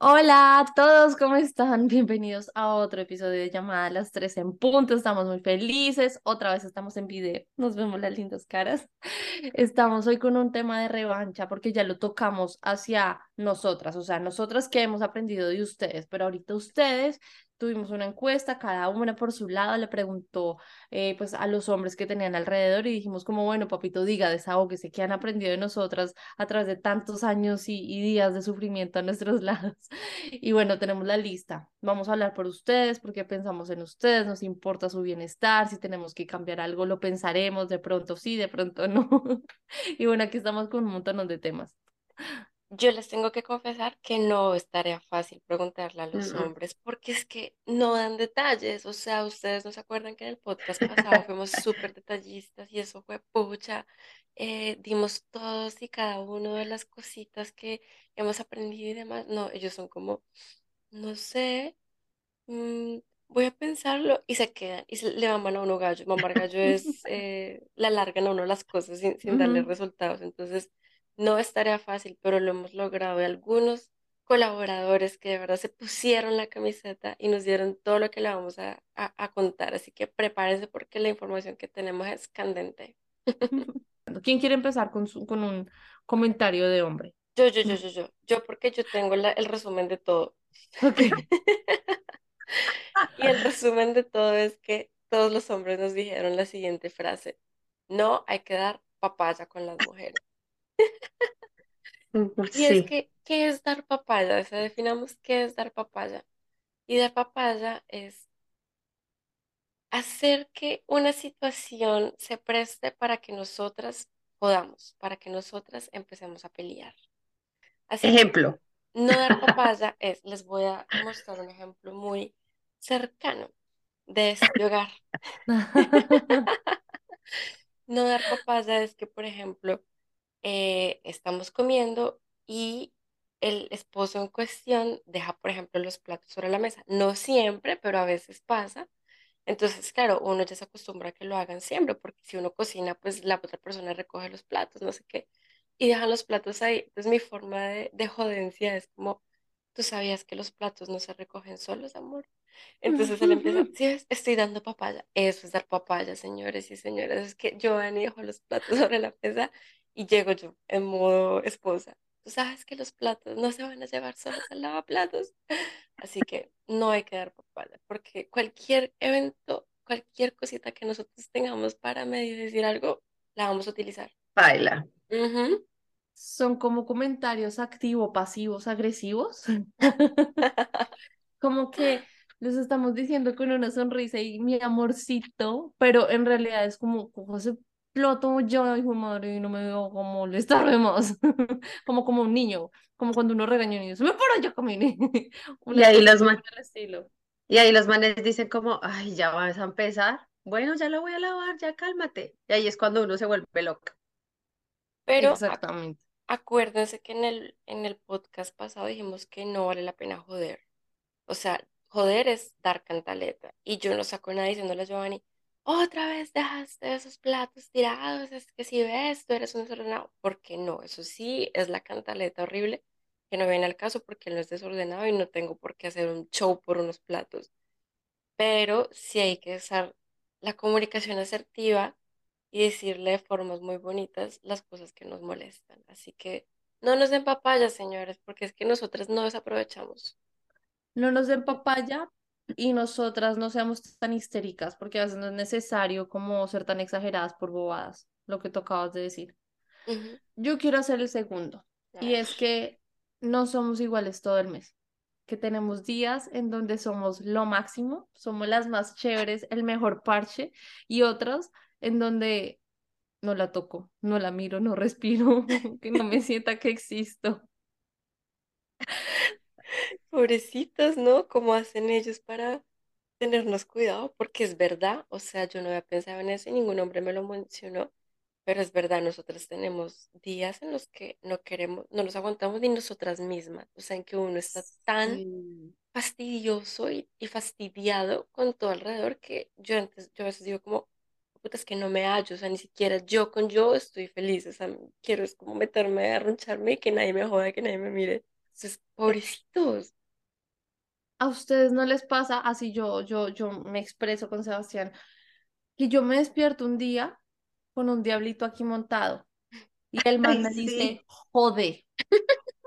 Hola a todos, ¿cómo están? Bienvenidos a otro episodio de Llamada a las 3 en punto. Estamos muy felices. Otra vez estamos en video. Nos vemos las lindas caras. Estamos hoy con un tema de revancha porque ya lo tocamos hacia nosotras, o sea, nosotras que hemos aprendido de ustedes, pero ahorita ustedes tuvimos una encuesta, cada una por su lado le preguntó eh, pues a los hombres que tenían alrededor y dijimos como, bueno, papito, diga, desahógese, que han aprendido de nosotras a través de tantos años y, y días de sufrimiento a nuestros lados. Y bueno, tenemos la lista. Vamos a hablar por ustedes, porque pensamos en ustedes, nos importa su bienestar, si tenemos que cambiar algo, lo pensaremos, de pronto sí, de pronto no. Y bueno, aquí estamos con un montón de temas. Yo les tengo que confesar que no es tarea fácil preguntarle a los hombres, porque es que no dan detalles. O sea, ustedes no se acuerdan que en el podcast pasado fuimos súper detallistas y eso fue pucha. Eh, dimos todos y cada uno de las cositas que hemos aprendido y demás. No, ellos son como, no sé, mm, voy a pensarlo y se quedan y se, le maman a uno gallo. Mamar gallo es, eh, le alargan a uno las cosas sin, sin darle resultados. Entonces, no es tarea fácil, pero lo hemos logrado. Y algunos colaboradores que de verdad se pusieron la camiseta y nos dieron todo lo que le vamos a, a, contar. Así que prepárense porque la información que tenemos es candente. ¿Quién quiere empezar con, su, con un comentario de hombre? Yo, yo, yo, yo, yo. Yo porque yo tengo la, el resumen de todo. y el resumen de todo es que todos los hombres nos dijeron la siguiente frase. No hay que dar papaya con las mujeres. Y es que, ¿qué es dar papaya? O sea, definamos qué es dar papaya. Y dar papaya es hacer que una situación se preste para que nosotras podamos, para que nosotras empecemos a pelear. Así ejemplo. no dar papaya es, les voy a mostrar un ejemplo muy cercano de este hogar. no dar papaya es que, por ejemplo, eh, estamos comiendo y el esposo en cuestión deja, por ejemplo, los platos sobre la mesa. No siempre, pero a veces pasa. Entonces, claro, uno ya se acostumbra a que lo hagan siempre, porque si uno cocina, pues la otra persona recoge los platos, no sé qué, y dejan los platos ahí. Entonces, mi forma de, de jodencia es como, ¿tú sabías que los platos no se recogen solos, amor? Entonces él empieza, sí, estoy dando papaya. Eso es dar papaya, señores y señoras. Es que Giovanni dejó los platos sobre la mesa y llego yo en modo esposa. Tú sabes que los platos no se van a llevar solos al lavaplatos. Así que no hay que dar papaya, porque cualquier evento, cualquier cosita que nosotros tengamos para medio decir algo, la vamos a utilizar. Baila. Son como comentarios activos, pasivos, agresivos. como que les estamos diciendo con una sonrisa y mi amorcito, pero en realidad es como, como se exploto yo, hijo madre, y no me veo como le más, como como un niño, como cuando uno regaña a un niño, se me por allá, camine. y ahí los manes, y ahí los manes dicen como, ay, ya vas a empezar, bueno, ya lo voy a lavar, ya cálmate, y ahí es cuando uno se vuelve loca. Pero Exactamente. acuérdense que en el, en el podcast pasado dijimos que no vale la pena joder, o sea, joder es dar cantaleta, y yo no saco nada diciéndole a Giovanni, otra vez dejaste esos platos tirados, es que si ves, tú eres un desordenado. ¿Por qué no? Eso sí es la cantaleta horrible que no viene al caso porque él no es desordenado y no tengo por qué hacer un show por unos platos. Pero sí hay que usar la comunicación asertiva y decirle de formas muy bonitas las cosas que nos molestan. Así que no nos den papaya, señores, porque es que nosotras no desaprovechamos. No nos den papaya, y nosotras no seamos tan histéricas, porque a veces no es necesario como ser tan exageradas por bobadas, lo que tú acabas de decir. Yo quiero hacer el segundo, y es que no somos iguales todo el mes, que tenemos días en donde somos lo máximo, somos las más chéveres, el mejor parche, y otros en donde no la toco, no la miro, no respiro, que no me sienta que existo. Pobrecitos, ¿no? ¿Cómo hacen ellos para tenernos cuidado? Porque es verdad, o sea, yo no había pensado en eso y ningún hombre me lo mencionó, pero es verdad, nosotros tenemos días en los que no queremos, no nos aguantamos ni nosotras mismas, o sea, en que uno está tan Sí. fastidioso y, y fastidiado con todo alrededor que yo antes, yo a veces digo como, puta, es que no me hallo, o sea, ni siquiera yo con yo estoy feliz, o sea, quiero es como meterme, arruncharme y que nadie me joda, que nadie me mire. Entonces, pobrecitos. ¿A ustedes no les pasa así yo, yo, yo me expreso con Sebastián, que yo me despierto un día con un diablito aquí montado y el man Ay, me sí. dice, jode,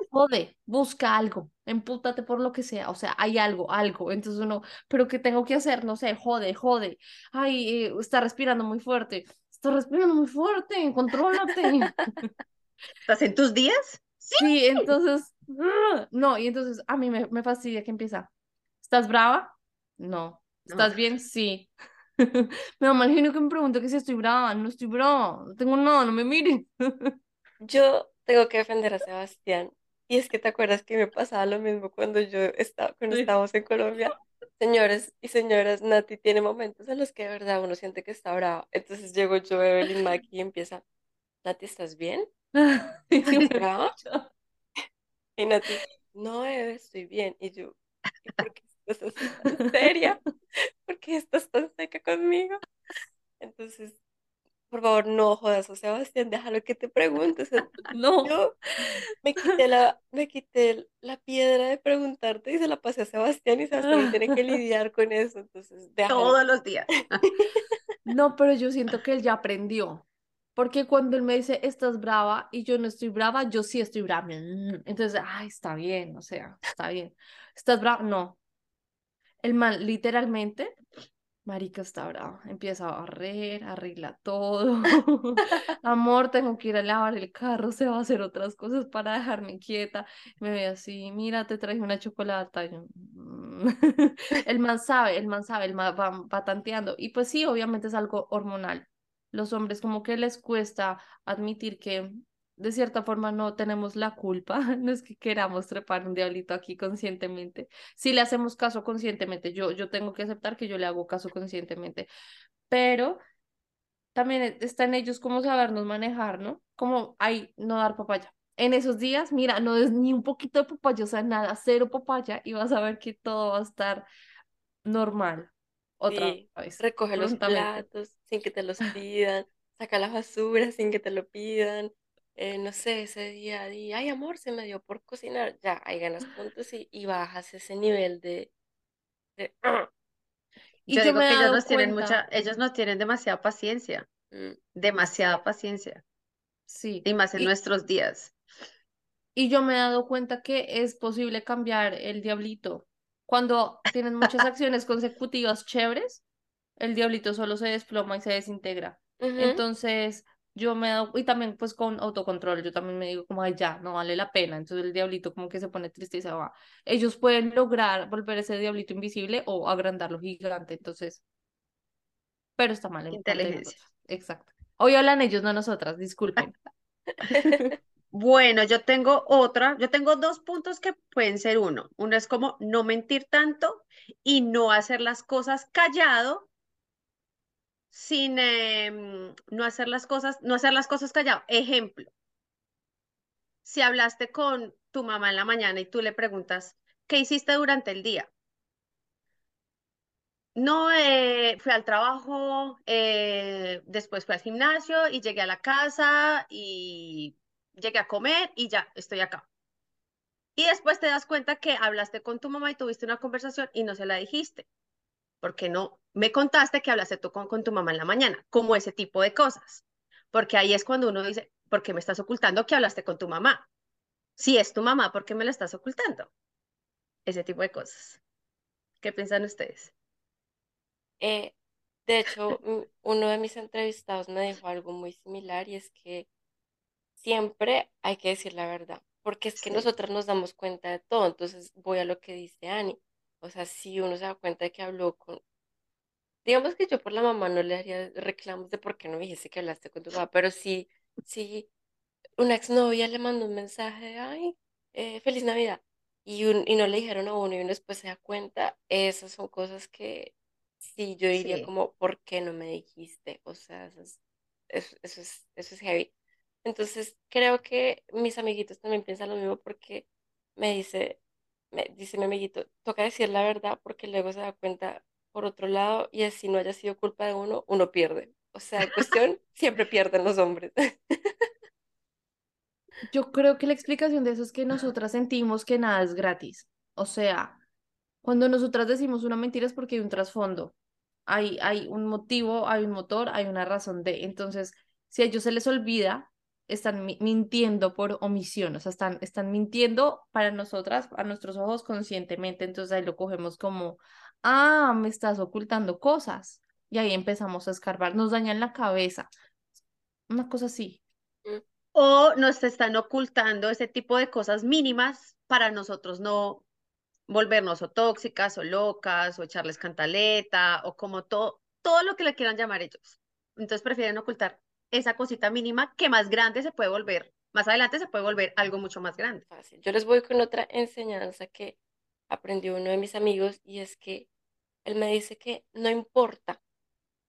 jode, busca algo, empútate por lo que sea, o sea, hay algo, algo, entonces uno, pero ¿qué tengo que hacer? No sé, jode, jode, ay, eh, está respirando muy fuerte, está respirando muy fuerte, contrólate. ¿Estás en tus días? Sí. Sí, entonces. no, y entonces a mí me, me fastidia que empieza. ¿Estás brava? No. No. ¿Estás bien? Sí. Me genio que me pregunte que si estoy brava. No estoy brava. No tengo nada, no me miren. Yo tengo que defender a Sebastián. Y es que te acuerdas que me pasaba lo mismo cuando yo estaba, cuando Sí. estábamos en Colombia. Señores y señoras, Nati tiene momentos en los que de verdad uno siente que está brava. Entonces llego yo, Evelyn Mack, y empieza, Nati, ¿estás bien? ¿Estás brava? Y Nati, no, Eve, estoy bien. Y yo, ¿y por qué estás así tan seria? ¿Por qué estás tan seca conmigo? Entonces, por favor, no jodas a Sebastián, déjalo que te pregunte. O sea, No. yo me quité la, me quité la piedra de preguntarte y se la pasé a Sebastián y Sebastián no tiene que lidiar con eso. Entonces, déjalo. Todos los días. No, pero yo siento que él ya aprendió. Porque cuando él me dice, estás brava y yo no estoy brava, yo sí estoy brava. Mm, Entonces, ay, está bien, o sea, está bien. ¿Estás brava? No. El man, literalmente, marica está brava. Empieza a barrer, arregla todo. Amor, tengo que ir a lavar el carro, se va a hacer otras cosas para dejarme quieta. Me ve así, mira, te traje una chocolata. "Mm". El man sabe, el man sabe, el man va, va tanteando. Y pues sí, obviamente es algo hormonal. Los hombres como que les cuesta admitir que de cierta forma no tenemos la culpa, no es que queramos trepar un diablito aquí conscientemente. Si le hacemos caso conscientemente, yo, yo tengo que aceptar que yo le hago caso conscientemente, pero también e- está en ellos cómo sabernos manejar, ¿no? Como, ay, no dar papaya. En esos días, mira, no es ni un poquito de papaya, o sea, nada, cero papaya, y vas a ver que todo va a estar normal otra Sí, vez, recoge los platos sin que te los pidan, saca la basura sin que te lo pidan. eh, no sé, ese día di, ay amor, se me dio por cocinar. Ya, ahí ganas puntos y, y bajas ese nivel de, de Y Yo yo digo me que ellos nos tienen mucha, ellos nos tienen demasiada paciencia, mm, demasiada paciencia, sí, y más en y, nuestros días. y yo me he dado cuenta que es posible cambiar el diablito. Cuando tienen muchas acciones consecutivas chéveres, el diablito solo se desploma y se desintegra. Entonces, yo me he dado, y también pues con autocontrol, yo también me digo como, ay, ya, no vale la pena. Entonces el diablito como que se pone triste y se va. Ellos pueden lograr volver ese diablito invisible o agrandarlo gigante, entonces, pero está mal Inteligencia. Exacto. Hoy hablan ellos, no nosotras, disculpen. Bueno, yo tengo otra, yo tengo dos puntos que pueden ser uno. Uno es como no mentir tanto y no hacer las cosas callado, sin em, no hacer las cosas, no hacer las cosas callado. Ejemplo, si hablaste con tu mamá en la mañana y tú le preguntas, ¿qué hiciste durante el día? No, eh, fui al trabajo, eh, después fui al gimnasio y llegué a la casa y llegué a comer y ya estoy acá. Y después te das cuenta que hablaste con tu mamá y tuviste una conversación y no se la dijiste, porque no me contaste que hablaste tú con, con tu mamá en la mañana, como ese tipo de cosas. Porque ahí es cuando uno dice, ¿por qué me estás ocultando que hablaste con tu mamá? Si es tu mamá, ¿por qué me la estás ocultando? Ese tipo de cosas. ¿Qué piensan ustedes? Eh, de hecho, uno de mis entrevistados me dijo algo muy similar y es que siempre hay que decir la verdad, porque es que Sí, nosotras nos damos cuenta de todo. Entonces voy a lo que dice Ani. O sea, si uno se da cuenta de que habló con, digamos que yo por la mamá no le haría reclamos de por qué no me dijiste que hablaste con tu mamá, pero sí, sí, una exnovia le mandó un mensaje de, ay, eh, feliz Navidad. y, un- y no le dijeron a uno y uno después se da cuenta, esas son cosas que sí yo diría Sí, como, ¿por qué no me dijiste? O sea, eso es, eso es, eso es heavy. Entonces creo que mis amiguitos también piensan lo mismo porque me dice, me dice mi amiguito, toca decir la verdad porque luego se da cuenta por otro lado y así no haya sido culpa de uno, uno pierde. O sea, en cuestión, siempre pierden los hombres. Yo creo que la explicación de eso es que nosotras sentimos que nada es gratis. O sea, cuando nosotras decimos una mentira es porque hay un trasfondo, hay, hay un motivo, hay un motor, hay una razón de. Entonces, si a ellos se les olvida, están mi- mintiendo por omisión, o sea, están, están mintiendo para nosotras, a nuestros ojos conscientemente. Entonces ahí lo cogemos como, ah, me estás ocultando cosas. Y ahí empezamos a escarbar, nos dañan la cabeza, una cosa así. O nos están ocultando ese tipo de cosas mínimas para nosotros no volvernos o tóxicas o locas o echarles cantaleta o como todo, todo lo que le quieran llamar ellos. Entonces prefieren ocultar esa cosita mínima que más grande se puede volver, más adelante se puede volver algo mucho más grande. Fácil. Yo les voy con otra enseñanza que aprendió uno de mis amigos y es que él me dice que no importa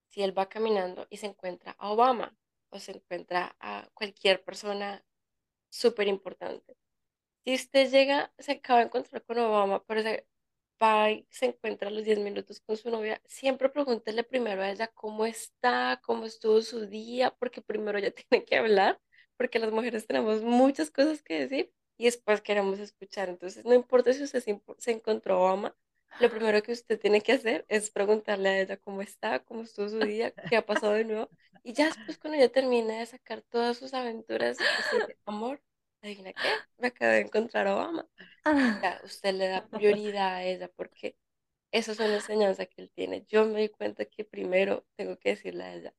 si él va caminando y se encuentra a Obama o se encuentra a cualquier persona súper importante. Si usted llega, se acaba de encontrar con Obama, pero se va y se encuentra a los 10 minutos con su novia, siempre pregúntele primero a ella cómo está, cómo estuvo su día, porque primero ella tiene que hablar, porque las mujeres tenemos muchas cosas que decir y después queremos escuchar. Entonces, no importa si usted se, encontró Obama, lo primero que usted tiene que hacer es preguntarle a ella cómo está, cómo estuvo su día, qué ha pasado de nuevo. Y ya después, cuando ella termina de sacar todas sus aventuras, dice, amor, ¿adivina qué? Me acabo de encontrar a Obama. Ya usted le da prioridad a ella porque esa es una enseñanza que él tiene. Yo me di cuenta que primero tengo que decirle a ella,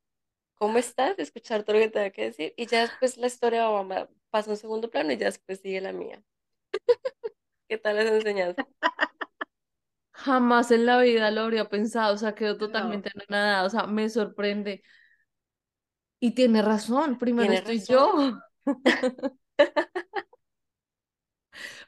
¿cómo estás? Escuchar todo lo que tenga que decir. Y ya después la historia de Obama pasa a un segundo plano y ya después sigue la mía. ¿Qué tal esa enseñanza? Jamás en la vida lo habría pensado, o sea, quedó No, totalmente nada, o sea, me sorprende. Y tiene razón, primero Tiene estoy razón. yo,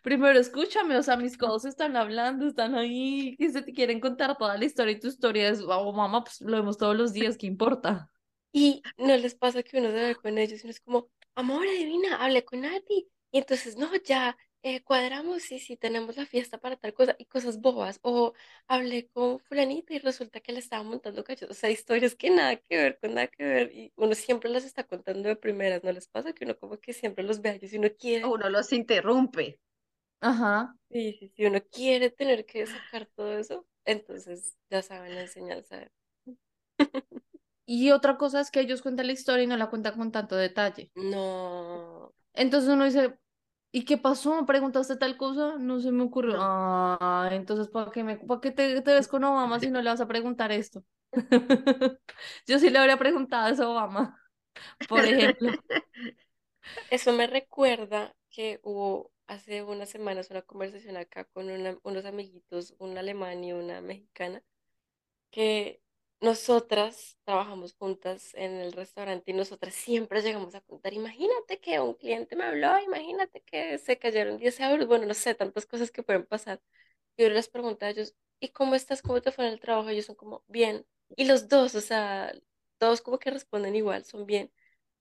primero escúchame, o sea, mis codos están hablando, están ahí, y se te quieren contar toda la historia y tu historia es, oh, mamá, pues lo vemos todos los días, ¿qué importa? Y no les pasa que uno se ve con ellos y uno es como, amor, adivina, hablé con Nati. Y entonces, no, ya eh, cuadramos y si tenemos la fiesta para tal cosa y cosas bobas. O hablé con fulanita y resulta que le estaba montando cachos. O sea, historias que nada que ver, con nada que ver. Y uno siempre las está contando de primeras. ¿No les pasa que uno como que siempre los ve a ellos y uno quiere, uno los interrumpe. Ajá. sí, sí, sí, uno quiere tener que sacar todo eso? Entonces, ya saben la enseñanza. Y otra cosa es que ellos cuentan la historia y no la cuentan con tanto detalle. No, Entonces uno dice, ¿y qué pasó? ¿Preguntaste tal cosa? No se me ocurrió. Ah, entonces ¿para qué me, para qué te, te ves con Obama si no le vas a preguntar esto? Yo sí le habría preguntado eso a Obama, por ejemplo. Eso me recuerda que hubo hace unas semanas una conversación acá con una- unos amiguitos, un alemán y una mexicana, que nosotras trabajamos juntas en el restaurante y nosotras siempre llegamos a contar, imagínate que un cliente me habló, imagínate que se cayeron 10 euros, bueno, no sé, tantas cosas que pueden pasar. Y yo les pregunto a ellos, ¿y cómo estás? ¿Cómo te fue en el trabajo? Ellos son como, bien. Y los dos, o sea, todos como que responden igual, son bien.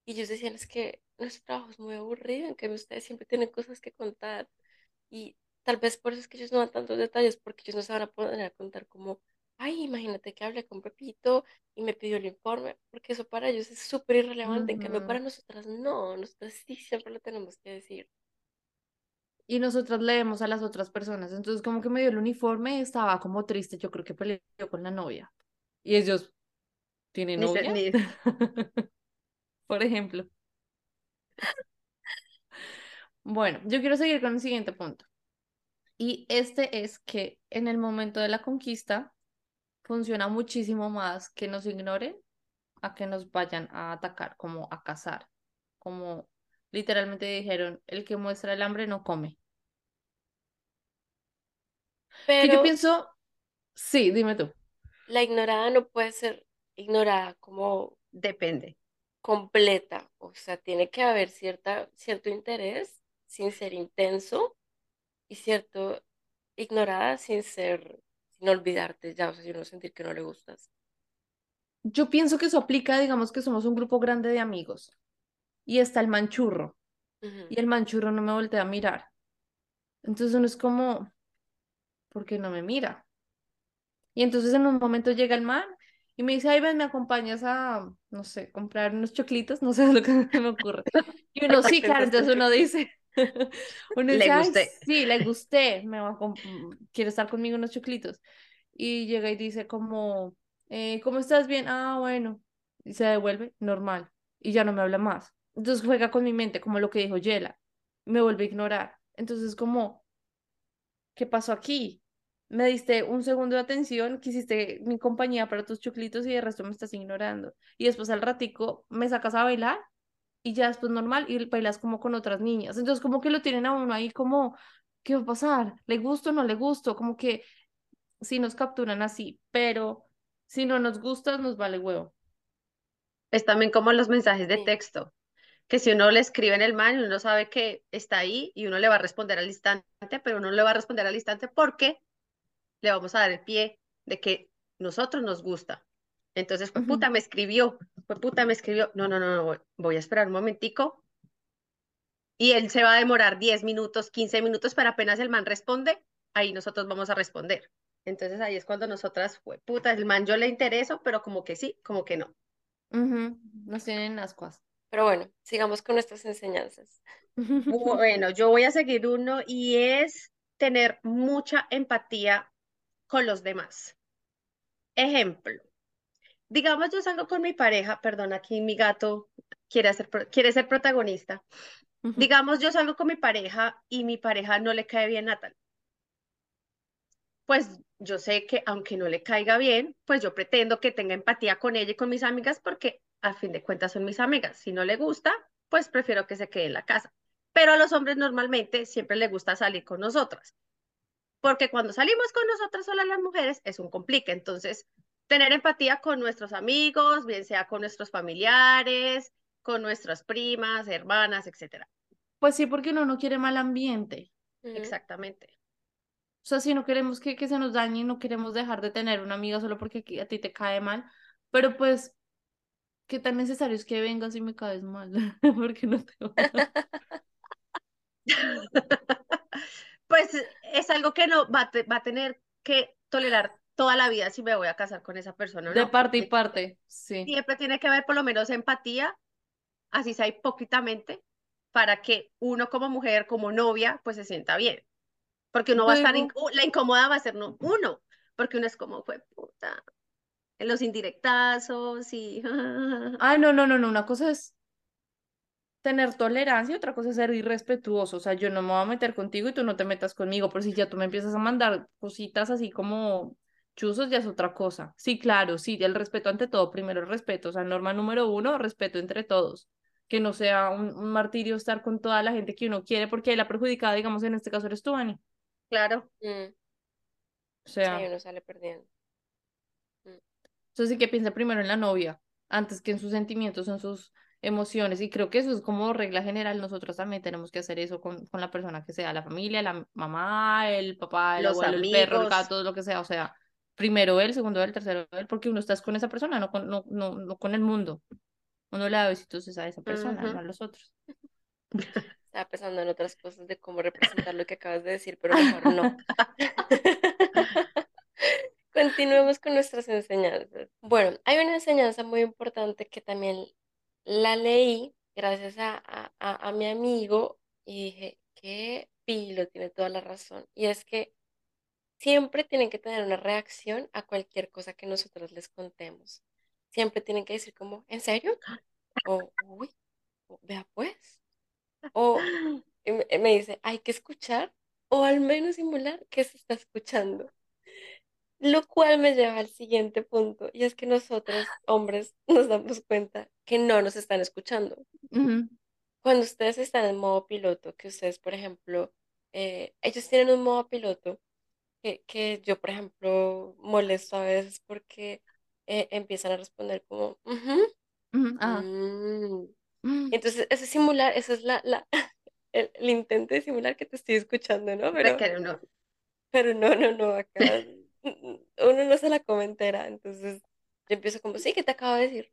Y ellos decían, es que nuestro trabajo es muy aburrido, en que ustedes siempre tienen cosas que contar. Y tal vez por eso es que ellos no dan tantos detalles, porque ellos no se a poner a contar como, ay, imagínate que hablé con Pepito y me pidió el informe, porque eso para ellos es súper irrelevante. En cambio, para nosotras no, nosotras sí siempre lo tenemos que decir. Y nosotras leemos a las otras personas. Entonces como que me dio el uniforme, estaba como triste, yo creo que peleó con la novia. Y ellos, ¿tienen novia? Por ejemplo. Bueno, yo quiero seguir con el siguiente punto. Y este es que en el momento de la conquista funciona muchísimo más que nos ignoren a que nos vayan a atacar, como a cazar, como literalmente dijeron, el que muestra el hambre no come. Que yo Pero pienso, sí, dime tú. la ignorada no puede ser ignorada como depende. completa, o sea, tiene que haber cierta, cierto interés sin ser intenso y cierto, ignorada sin ser, sin olvidarte ya, o sea, sin no sentir que no le gustas. Yo pienso que eso aplica, digamos que somos un grupo grande de amigos y está el manchurro y el manchurro no me voltea a mirar. Entonces uno es como, ¿por qué no me mira? Y entonces en un momento llega el man y me dice, ay, ven, me acompañas a, no sé, comprar unos choclitos, no sé lo que me ocurre. Y uno, sí, claro, entonces uno dice, uno Le dice, gusté. sí, le gusté, me va comp- mm, quiere estar conmigo unos choclitos. Y llega y dice como, eh, ¿cómo estás? Bien, ah, bueno. Y se devuelve, normal. Y ya no me habla más. Entonces juega con mi mente, como lo que dijo Yela. Me vuelve a ignorar. Entonces como, ¿qué pasó aquí? Me diste un segundo de atención, quisiste mi compañía para tus choclitos y de resto me estás ignorando. Y después al ratico me sacas a bailar y ya después normal y bailas como con otras niñas. Entonces como que lo tienen a uno ahí como, ¿qué va a pasar? ¿Le gusto o no le gusto? Como que sí nos capturan así, pero si no nos gusta, nos vale huevo. Es también como los mensajes de Sí. texto, que si uno le escribe en el man, uno sabe que está ahí y uno le va a responder al instante, pero uno no le va a responder al instante porque le vamos a dar el pie de que nosotros nos gusta. Entonces, fue puta, me escribió, fue puta, me escribió. No, no, no, no, voy- a esperar un momentico y él se va a demorar 10 minutos, 15 minutos, para apenas el man responde, ahí nosotros vamos a responder. Entonces ahí es cuando nosotras, fue puta, el man yo le intereso, pero como que sí, como que no. ujú, Nos tienen ascuas. Pero bueno, sigamos con nuestras enseñanzas. Bueno, yo voy a seguir uno y es tener mucha empatía con los demás. Ejemplo, digamos yo salgo con mi pareja, perdón, aquí mi gato quiere ser, pro- quiere ser protagonista. Digamos yo salgo con mi pareja y mi pareja no le cae bien Natal. Pues yo sé que aunque no le caiga bien, pues yo pretendo que tenga empatía con ella y con mis amigas porque a fin de cuentas son mis amigas. Si no le gusta, pues prefiero que se quede en la casa. Pero a los hombres normalmente siempre les gusta salir con nosotras. porque cuando salimos con nosotras solas las mujeres es un complique. Entonces, tener empatía con nuestros amigos, bien sea con nuestros familiares, con nuestras primas, hermanas, etcétera. Pues sí, porque uno no quiere mal ambiente. Exactamente. O sea, si no queremos que, que se nos dañe, no queremos dejar de tener una amiga solo porque a ti te cae mal, pero pues, ¿qué tan necesario es que vengas y me caes mal? Porque no te Pues es algo que no va va a tener que tolerar toda la vida si me voy a casar con esa persona o De no. parte y parte, sí. Siempre tiene que haber por lo menos empatía, así sea hipócritamente, para que uno como mujer, como novia, pues se sienta bien. porque uno va a estar, digo, in- uh, la incómoda va a ser no- uno, porque uno es como, fue puta, en los indirectazos y... ay, no, no, no, no, una cosa es tener tolerancia, otra cosa es ser irrespetuoso, o sea, yo no me voy a meter contigo y tú no te metas conmigo, pero si ya tú me empiezas a mandar cositas así como chuzos, ya es otra cosa. Sí, claro, sí, el respeto ante todo, primero el respeto, o sea, norma número uno, respeto entre todos, que no sea un, un martirio estar con toda la gente que uno quiere, porque la perjudicada, digamos, en este caso eres tú, Ani. Claro, Mm, O Sí, sea, uno sale perdiendo. Mm. Entonces sí que piensa primero en la novia, antes que en sus sentimientos, en sus emociones. Y creo que eso es como regla general. Nosotros también tenemos que hacer eso con, con la persona que sea, la familia, la mamá, el papá, el los abuelo, el perro, el gato, lo que sea. O sea, primero él, segundo él, tercero él, porque uno está con esa persona, no con, no, no, no con el mundo. Uno le da besitos es a esa persona, no a los otros. Estaba pensando en otras cosas de cómo representar lo que acabas de decir, pero mejor no. Continuemos con nuestras enseñanzas. Bueno, hay una enseñanza muy importante que también la leí gracias a, a, a- a mi amigo y dije, qué pilo, tiene toda la razón. Y es que siempre tienen que tener una reacción a cualquier cosa que nosotros les contemos. Siempre tienen que decir como, ¿en serio? O, uy, o, vea pues. O me, dice, hay que escuchar o al menos simular que se está escuchando. Lo cual me lleva al siguiente punto, y es que nosotros, hombres, nos damos cuenta que no nos están escuchando. Cuando ustedes están en modo piloto, que ustedes, por ejemplo, eh, ellos tienen un modo piloto que, que yo, por ejemplo, molesto a veces porque eh, empiezan a responder como, "Ujú, ujú, ajá. mm". Mm, Entonces, ese simular, esa es la, la, el, el intento de simular que te estoy escuchando, ¿no? Pero, que no. pero no, no, no, acá uno no se la come entera, entonces yo empiezo como, sí, ¿qué te acabo de decir?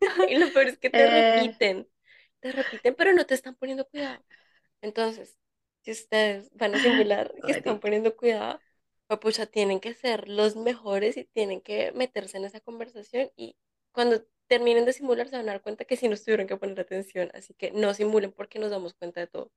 Y lo peor es que te Eh, repiten, te repiten, pero no te están poniendo cuidado. Entonces, si ustedes van a simular que están poniendo cuidado, pues pucha, tienen que ser los mejores y tienen que meterse en esa conversación y cuando terminen de simular se van a dar cuenta que sí nos tuvieron que poner atención, así que no simulen porque nos damos cuenta de todo.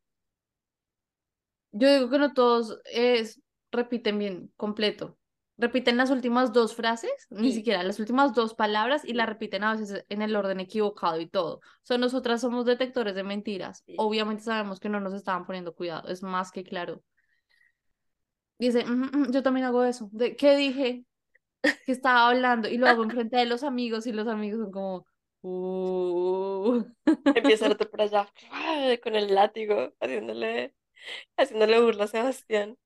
Yo digo que no todos es, repiten bien, completo. Repiten las últimas dos frases, ni siquiera las últimas dos palabras, y las repiten a veces en el orden equivocado y todo. O sea, nosotras somos detectores de mentiras. sí. Obviamente sabemos que no nos estaban poniendo cuidado, es más que claro. Dice, "Ujú, ujú, yo también hago eso. ¿De qué dije? Que estaba hablando y lo hago enfrente de los amigos y los amigos son como, "Uh". Empieza el otro por allá con el látigo, haciéndole, haciéndole burla a Sebastián.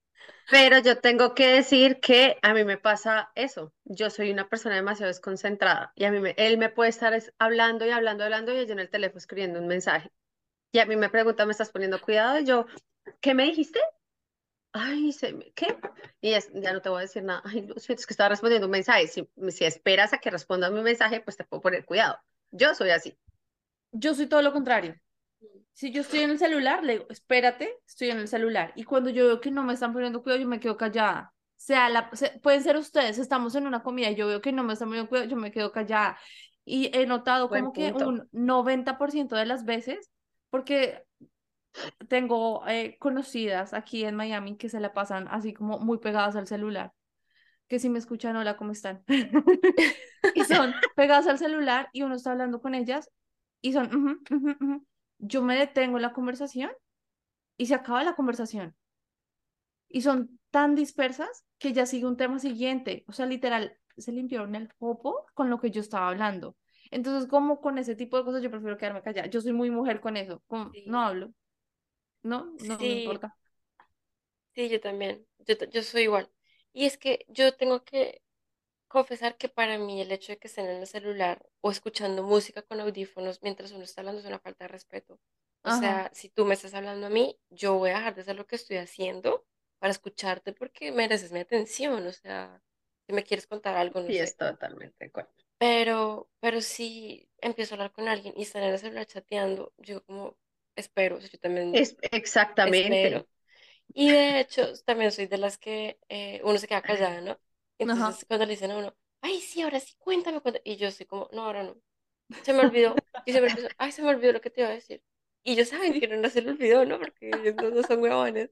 Pero yo tengo que decir que a mí me pasa eso. Yo soy una persona demasiado desconcentrada y a mí él me puede estar es- hablando y hablando, hablando y yo en el teléfono escribiendo un mensaje. Y a mí me pregunta, ¿me estás poniendo cuidado? Y yo, ¿qué me dijiste? Ay, se me- ¿qué? Y es- ya no te voy a decir nada. Ay, lo siento, es que estaba respondiendo un mensaje. Si, si esperas a que responda mi mensaje, pues te puedo poner cuidado. Yo soy así. Yo soy todo lo contrario. Si yo estoy en el celular, le digo, espérate, estoy en el celular. Y cuando yo veo que no me están poniendo cuidado, yo me quedo callada. Sea la, se- pueden ser ustedes, estamos en una comida y yo veo que no me están poniendo cuidado, yo me quedo callada. Y he notado Buen como que punto. un 90% de las veces, porque tengo eh, conocidas aquí en Miami que se la pasan así como muy pegadas al celular, que si me escuchan, hola, ¿cómo están? Y son pegadas al celular y uno está hablando con ellas y son, ujú, ujú, ujú. Yo me detengo en la conversación y se acaba la conversación. Y son tan dispersas que ya sigue un tema siguiente. O sea, literal, se limpiaron el popo con lo que yo estaba hablando. Entonces, como con ese tipo de cosas, yo prefiero quedarme callada. Yo soy muy mujer con eso. como, no hablo, no, no me importa. sí, yo también. Yo, yo soy igual. Y es que yo tengo que confesar que para mí el hecho de que estén en el celular o escuchando música con audífonos mientras uno está hablando es una falta de respeto. O Ajá. sea, si tú me estás hablando a mí, yo voy a dejar de hacer lo que estoy haciendo para escucharte porque mereces mi atención. O sea, si me quieres contar algo, no Y sé. es totalmente de acuerdo. Pero, pero si empiezo a hablar con alguien y están en el celular chateando, yo como espero, o sea, yo también Es exactamente. espero. Y de hecho, también soy de las que eh, uno se queda callada, ¿no? Ajá. Entonces, cuando le dicen a uno, ay, sí, ahora sí, cuéntame, cuéntame. Y yo soy como, no, ahora no. Se me olvidó. Y siempre empiezo, ay, se me olvidó lo que te iba a decir. Y ellos saben que no, no se le olvidó, ¿no? Porque ellos no, no son huevones.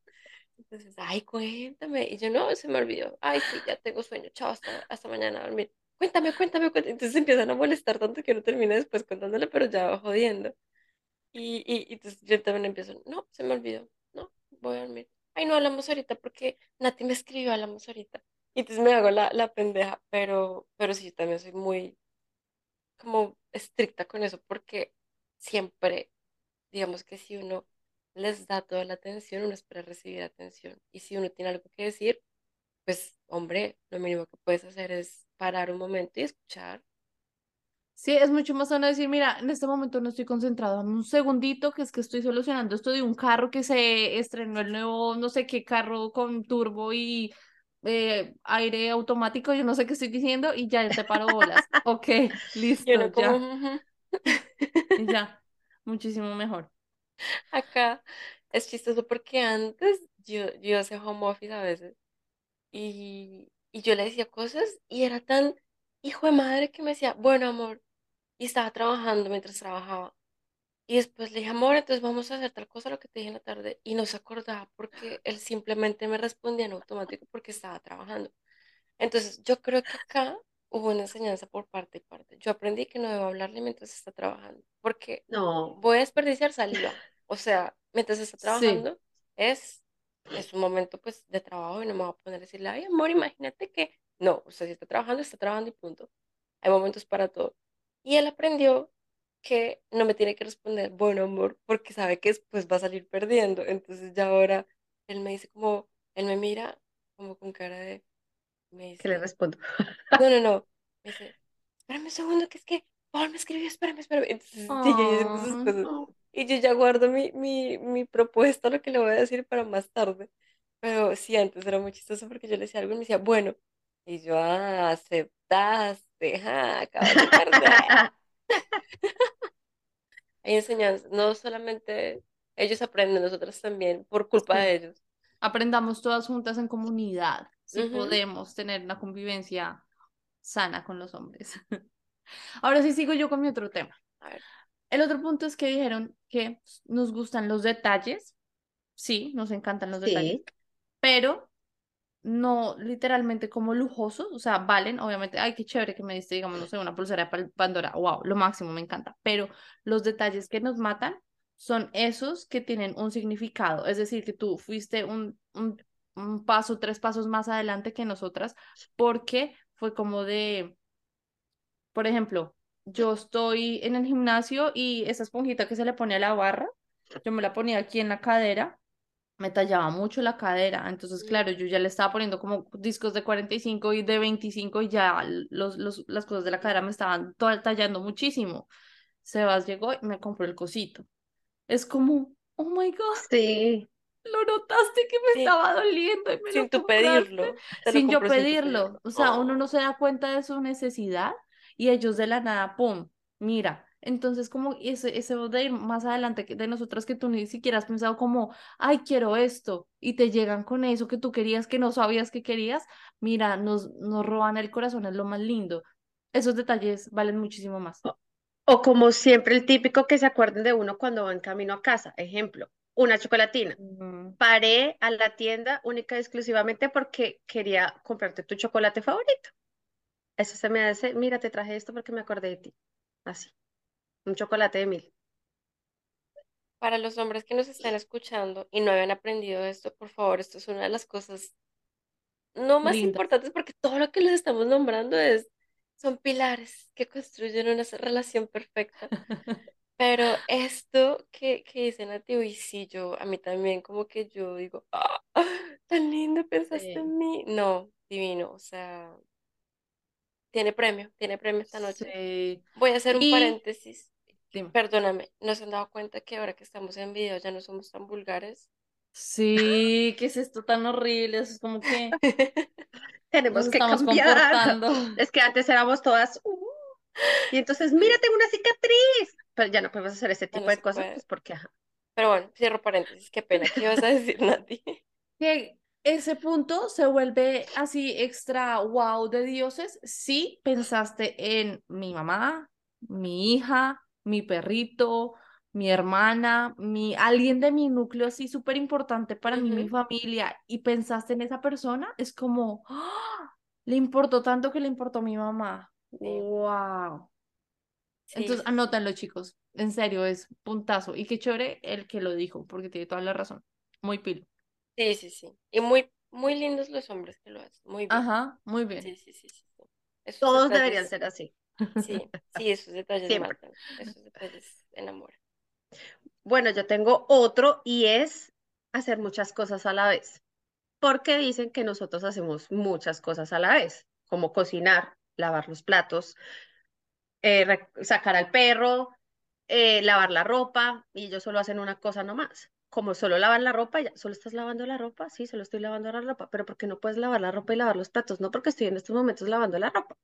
Entonces, ay, cuéntame. Y yo, no, se me olvidó. Ay, sí, ya tengo sueño. Chao, hasta, hasta mañana a dormir. Cuéntame, cuéntame, cuéntame. Entonces empiezan a molestar tanto que uno termina después contándole, pero ya va jodiendo. Y, y, y entonces yo también empiezo, no, se me olvidó, no, voy a dormir. Ay, no, hablamos ahorita porque Nati me escribió, hablamos ahorita. Y entonces me hago la, la pendeja, pero, pero sí, yo también soy muy como estricta con eso porque siempre, digamos que si uno les da toda la atención, uno espera recibir atención. Y si uno tiene algo que decir, pues, hombre, lo mínimo que puedes hacer es parar un momento y escuchar. Sí, es mucho más sano decir, mira, en este momento no estoy concentrado, dame un segundito, que es que estoy solucionando esto de un carro que se estrenó el nuevo, no sé qué carro con turbo y eh, aire automático, yo no sé qué estoy diciendo, y ya te paro bolas. Ok, listo, ya, ya, muchísimo mejor. Acá es chistoso porque antes yo, yo hacía home office a veces y, y yo le decía cosas y era tan hijo de madre que me decía, bueno, amor, y estaba trabajando mientras trabajaba. Y después le dije, amor, entonces vamos a hacer tal cosa, lo que te dije en la tarde. Y no se acordaba porque él simplemente me respondía en automático porque estaba trabajando. Entonces, yo creo que acá hubo una enseñanza por parte y parte. Yo aprendí que no debo hablarle mientras está trabajando, porque No, voy a desperdiciar saliva. O sea, mientras está Sí, trabajando es, es un momento pues de trabajo y no me voy a poner a decirle, ay, amor, imagínate que no, o sea, si está trabajando, está trabajando y punto. Hay momentos para todo. Y él aprendió que no me tiene que responder, bueno, amor, porque sabe que después va a salir perdiendo. Entonces ya ahora él me dice como, él me mira como con cara de, me ¿qué le dice, respondo? no, no, no. Me dice, espérame un segundo, que es que Paul me escribió, espérame, espérame. Entonces, yo Oh, cosas. Y yo ya guardo mi, mi, mi propuesta, lo que le voy a decir para más tarde. Pero sí, antes era muy chistoso porque yo le decía algo y me decía, bueno, y yo, ah, aceptaste, ja, acabas de perder. Hay enseñanzas, no solamente ellos aprenden, nosotros también, por culpa Sí. de ellos. Aprendamos todas juntas en comunidad, si podemos tener una convivencia sana con los hombres. Ahora sí sigo yo con mi otro tema. A ver. El otro punto es que dijeron que nos gustan los detalles. Sí, nos encantan los detalles, Sí, pero no literalmente como lujosos, o sea, valen, obviamente, ay, qué chévere que me diste, digamos, no sé, una pulsera de Pandora, wow, lo máximo, me encanta, pero los detalles que nos matan son esos que tienen un significado, es decir, que tú fuiste un, un, un paso, tres pasos más adelante que nosotras, porque fue como de, por ejemplo, yo estoy en el gimnasio y esa esponjita que se le pone a la barra, yo me la ponía aquí en la cadera me tallaba mucho la cadera, entonces claro, yo ya le estaba poniendo como discos de 45 y de 25 y ya los, los, las cosas de la cadera me estaban tallando muchísimo. Sebas llegó y me compró el cosito. Es como, oh my God, sí, lo notaste que me Sí. estaba doliendo y me Sin lo tú pedirlo. Sin yo sin pedirlo. O sea, uno Oh. no se da cuenta de su necesidad y ellos de la nada, ¡pum! Mira. Entonces, como ese, ese de ir más adelante de nosotras que tú ni siquiera has pensado como, ay, quiero esto, y te llegan con eso que tú querías, que no sabías que querías, mira, nos, nos roban el corazón, es lo más lindo. Esos detalles valen muchísimo más. O como siempre el típico que se acuerden de uno cuando va en camino a casa. Ejemplo, una chocolatina. Mm, Paré a la tienda única y exclusivamente porque quería comprarte tu chocolate favorito. Eso se me hace, mira, te traje esto porque me acordé de ti. Así, un chocolate de mil. Para los hombres que nos están escuchando y no habían aprendido esto, por favor, esto es una de las cosas no más importantes porque todo lo que les estamos nombrando es, son pilares que construyen una relación perfecta. Pero esto que, que dicen a ti, y sí, yo, a mí también como que yo digo, ah, tan lindo pensaste Sí. en mí. No, divino, o sea, tiene premio, tiene premio esta noche. Sí. Voy a hacer un Y- paréntesis. Dime. Perdóname, ¿no se han dado cuenta que ahora que estamos en video ya no somos tan vulgares? Sí, ¿qué es esto tan horrible? Eso es como que Tenemos nos que estamos cambiar. comportando. Es que antes éramos todas, "Uh", y entonces, mira, tengo una cicatriz. Pero ya no podemos hacer ese tipo no de cosas, pues porque, ajá. Pero bueno, cierro paréntesis, qué pena. ¿Qué ibas a decir, Nati? que ese punto se vuelve así extra wow de dioses si pensaste en mi mamá, mi hija, mi perrito, mi hermana, mi alguien de mi núcleo así súper importante para mí, mi familia, y pensaste en esa persona, es como, ¡ah! le importó tanto que le importó mi mamá. Sí. Wow. Sí, Entonces, anótenlo, chicos. En serio, es puntazo. Y qué chévere el que lo dijo, porque tiene toda la razón. Muy pilo. Sí, sí, sí. Y muy, muy lindos los hombres que lo hacen. Muy bien. Ajá, muy bien. Sí, sí, sí, sí. Todos deberían ser así. Sí, sí, esos detalles Siempre. matan. Esos detalles enamoran. Bueno, yo tengo otro y es hacer muchas cosas a la vez. Porque dicen que nosotros hacemos muchas cosas a la vez, como cocinar, lavar los platos, eh, sacar al perro, eh, lavar la ropa, y ellos solo hacen una cosa nomás. Como solo lavan la ropa, ya, ¿solo estás lavando la ropa? Sí, solo estoy lavando la ropa, pero ¿por qué no puedes lavar la ropa y lavar los platos? No porque estoy en estos momentos lavando la ropa.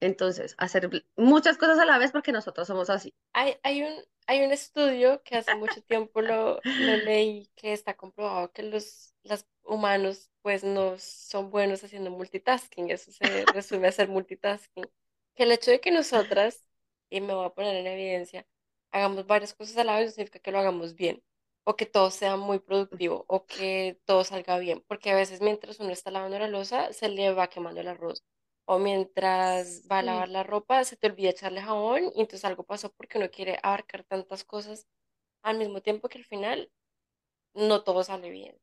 Entonces, hacer muchas cosas a la vez porque nosotros somos así. Hay, hay un, hay un estudio que hace mucho tiempo lo, lo leí que está comprobado que los, los humanos pues no son buenos haciendo multitasking. Eso se resume a hacer multitasking. Que el hecho de que nosotras, y me voy a poner en evidencia, hagamos varias cosas a la vez no significa que lo hagamos bien. O que todo sea muy productivo, o que todo salga bien. Porque a veces mientras uno está lavando la loza, se le va quemando el arroz. O mientras va a lavar la ropa, se te olvida echarle jabón y entonces algo pasó porque uno quiere abarcar tantas cosas al mismo tiempo que al final no todo sale bien.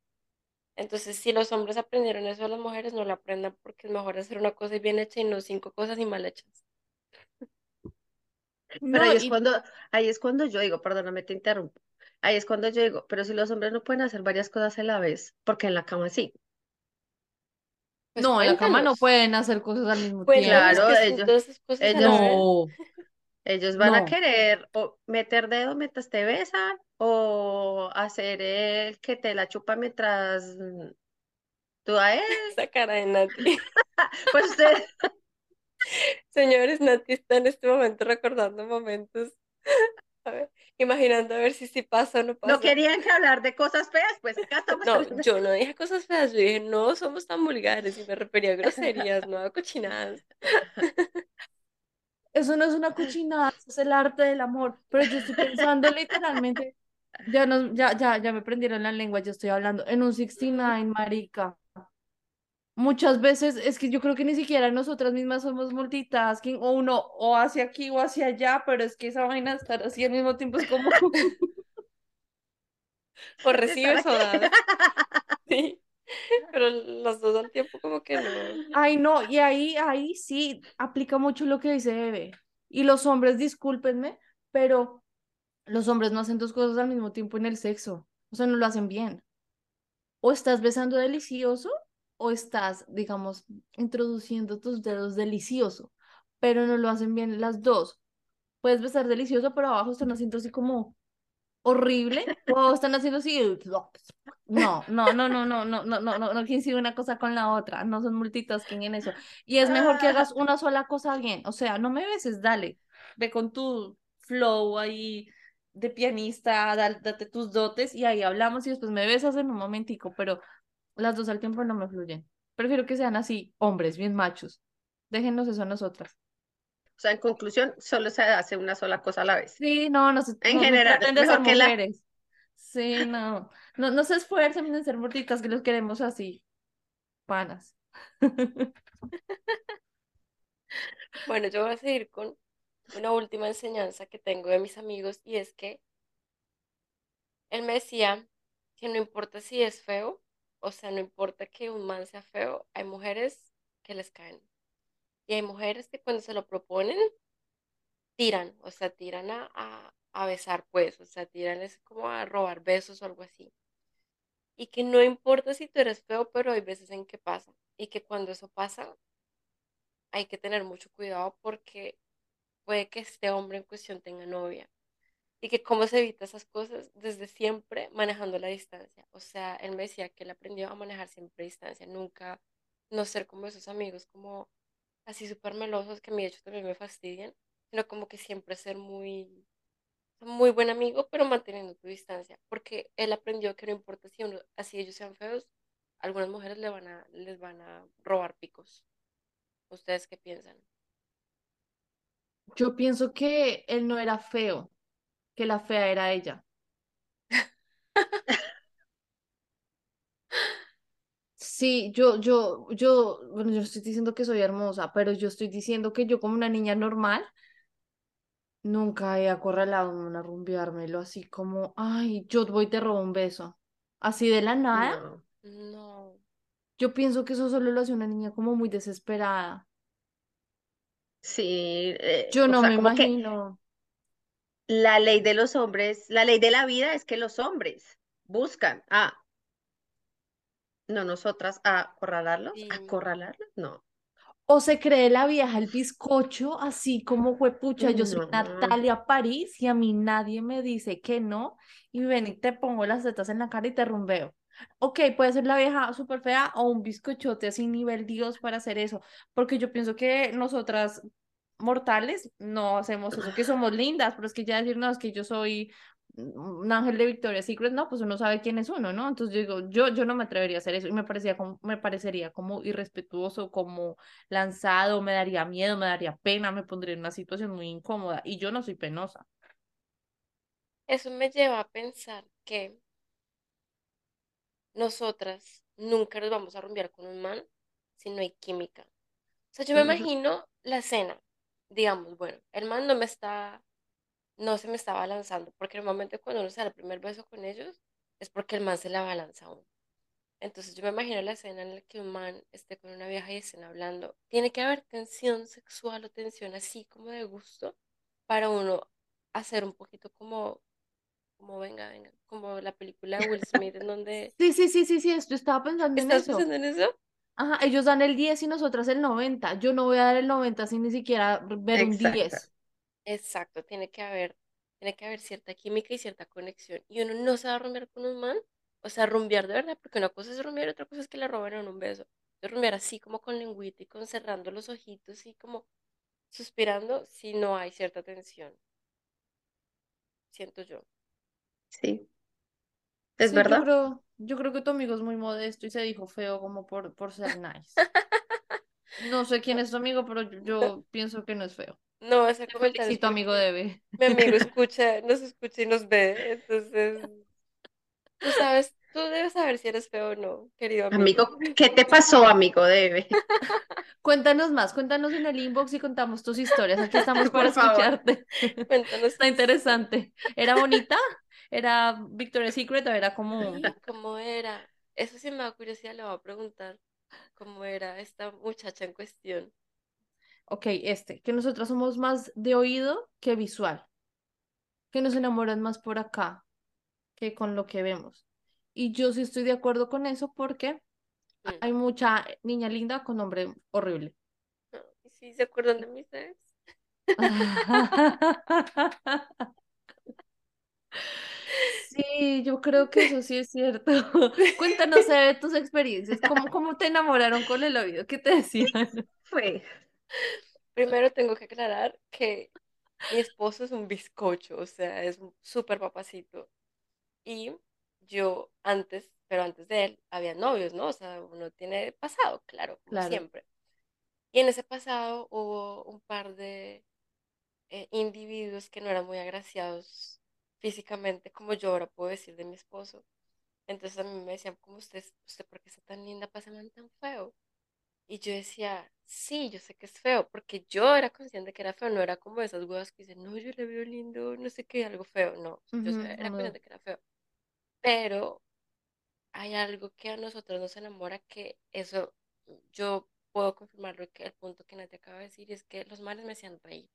Entonces, si los hombres aprendieron eso, las mujeres no lo aprendan porque es mejor hacer una cosa bien hecha y no cinco cosas y mal hechas. Pero No, ahí es y cuando, ahí es cuando yo digo, perdóname, te interrumpo. Ahí es cuando yo digo, pero si los hombres no pueden hacer varias cosas a la vez, porque en la cama sí. Pues no, en la cama no pueden hacer cosas al mismo Claro, tiempo. son ellos-. No, Ellos van a querer o meter dedo mientras te besan o hacer el que te la chupa mientras tú a él. Esa cara de Nati. Pues usted, Señores, Nati está en este momento recordando momentos. A ver, imaginando a ver si sí pasa o no no pasa. querían que hablar de cosas feas, pues acá estamos No, hablando- yo no dije cosas feas, yo dije no somos tan vulgares y me refería a groserías, no a cochinadas. Eso no es una cochinada, eso es el arte del amor. Pero yo estoy pensando literalmente, ya, no, ya, ya, ya me prendieron la lengua, yo estoy hablando en un 69, marica. Muchas veces es que yo creo que ni siquiera nosotras mismas somos multitasking, o uno o hacia aquí o hacia allá, pero es que esa vaina de estar así al mismo tiempo es como, O recibes o das. Sí, pero los dos al tiempo como que no. ay no, y ahí, ahí sí aplica mucho lo que dice Eve. Y los hombres, discúlpenme, pero los hombres no hacen dos cosas al mismo tiempo en el sexo, o sea, no lo hacen bien. O estás besando delicioso o estás, digamos, introduciendo tus dedos delicioso, pero no lo hacen bien las dos. Puedes besar delicioso, pero abajo están haciendo así como horrible, o están haciendo así. No, no, no, no, no, no, no, no, no, no coincide una cosa con la otra, no son multitasking en eso. Y es mejor que hagas una sola cosa bien, o sea, no me beses, dale, ve con tu flow ahí de pianista, date tus dotes y ahí hablamos y después me besas en un momentico, pero las dos al tiempo no me fluyen. Prefiero que sean así, hombres, bien machos. Déjenos eso a nosotras. O sea, en conclusión, solo se hace una sola cosa a la vez. Sí, no, no se, En no, no general, de mejor ser que la- mujeres. Sí, no, no, no se esfuercen en ser morditas que los queremos así, panas. Bueno, yo voy a seguir con una última enseñanza que tengo de mis amigos y es que él me decía que no importa si es feo, o sea, no importa que un man sea feo, hay mujeres que les caen. Y hay mujeres que cuando se lo proponen, tiran, o sea, tiran a, a, a besar, pues, o sea, tiran es como a robar besos o algo así. Y que no importa si tú eres feo, pero hay veces en que pasa. Y que cuando eso pasa, hay que tener mucho cuidado porque puede que este hombre en cuestión tenga novia. Y que cómo se evita esas cosas desde siempre manejando la distancia. O sea, él me decía que él aprendió a manejar siempre distancia, nunca no ser como esos amigos como así súper melosos que a mí de hecho también me fastidian, sino como que siempre ser muy, muy buen amigo, pero manteniendo tu distancia. Porque él aprendió que no importa si uno, así ellos sean feos, algunas mujeres le van a, les van a robar picos. ¿Ustedes qué piensan? Yo pienso que él no era feo, que la fea era ella. Sí, yo, yo, yo, bueno, yo estoy diciendo que soy hermosa, pero yo estoy diciendo que yo como una niña normal nunca he acorralado a un man a rumbeármelo así como, ay, yo voy y te robo un beso. Así de la nada, No. No. yo pienso que eso solo lo hace una niña como muy desesperada. Sí, eh, Yo o no sea, me imagino. La ley de los hombres, la ley de la vida es que los hombres buscan a, no nosotras, a acorralarlos, Sí. acorralarlos, no. O se cree la vieja el bizcocho, así como fue pucha, yo soy No. Natalia París y a mí nadie me dice que no, y ven y te pongo las tetas en la cara y te rumbeo. Ok, puede ser la vieja súper fea o un bizcochote así nivel Dios para hacer eso, porque yo pienso que nosotras mortales no hacemos eso, que somos lindas, pero es que ya decir, no, es que yo soy un ángel de Victoria's Secret, no, pues uno sabe quién es uno, ¿no? Entonces yo digo, yo, yo no me atrevería a hacer eso y me parecía como, me parecería como irrespetuoso, como lanzado, me daría miedo, me daría pena, me pondría en una situación muy incómoda y yo no soy penosa. Eso me lleva a pensar que nosotras nunca nos vamos a rumbear con un man si no hay química. O sea, yo me imagino la cena, digamos, bueno, el man no me está, no se me está balanzando, porque normalmente cuando uno se da el primer beso con ellos es porque el man se la balanza a uno. Entonces yo me imagino la escena en la que un man esté con una vieja y estén hablando. Tiene que haber tensión sexual o tensión así como de gusto para uno hacer un poquito como, como venga, venga, como la película de Will Smith en donde... Sí, sí, sí, sí, sí, yo estaba pensando en ¿Estás eso. pensando en eso? Ajá, ellos dan el 10 y nosotras el 90. Yo no voy a dar el 90 sin ni siquiera ver un Exacto. 10. Exacto, tiene que haber, tiene que haber cierta química y cierta conexión. Y uno no se va a rumbear con un man, o sea, rumbear de verdad, porque una cosa es rumbear y otra cosa es que le roben en un beso. De rumbear así como con lengüita y con cerrando los ojitos y como suspirando si no hay cierta tensión, siento yo. Sí, es Sí, yo verdad. creo, yo creo que tu amigo es muy modesto y se dijo feo como por, por ser nice. No sé quién es tu amigo, pero yo, pienso que no es feo. no, ese comentario es felicito, amigo Debe. mi amigo escucha, nos escucha y nos ve, entonces tú sabes, tú debes saber si eres feo o no, querido amigo. Amigo, ¿qué te pasó, amigo Debe? Cuéntanos más, cuéntanos en el inbox y contamos tus historias. Aquí estamos para favor. escucharte. Cuéntanos Está interesante. ¿Era bonita? ¿Era Victoria's Secret o era como... Sí, ¿cómo era? Eso sí me da curiosidad, le voy a preguntar cómo era esta muchacha en cuestión. Ok, este, que nosotras somos más de oído que visual, que nos enamoran más por acá que con lo que vemos. Y yo sí estoy de acuerdo con eso porque Mm. hay mucha niña linda con nombre horrible. ¿y si se acuerdan de mis ex? Sí, yo creo que eso sí es cierto. Cuéntanos de tus experiencias, ¿cómo, cómo te enamoraron con el oído? ¿Qué te decían? Fue. Primero tengo que aclarar que mi esposo es un bizcocho, o sea, es un súper papacito. Y yo antes, pero antes de él, había novios, ¿no? O sea, uno tiene pasado, claro, como Claro. siempre. Y en ese pasado hubo un par de eh, individuos que no eran muy agraciados físicamente, como yo ahora puedo decir de mi esposo. Entonces a mí me decían, como usted, usted, ¿por qué está tan linda para ese man tan feo? Y yo decía, sí, yo sé que es feo, porque yo era consciente que era feo, no era como esas huevas que dicen, no, yo le veo lindo, no sé qué, algo feo, no, yo Ujú, sé- era uno- consciente que era feo. Pero hay algo que a nosotros nos enamora, que eso yo puedo confirmarlo, que el punto que Nati acaba de decir es que los manes me hacían reír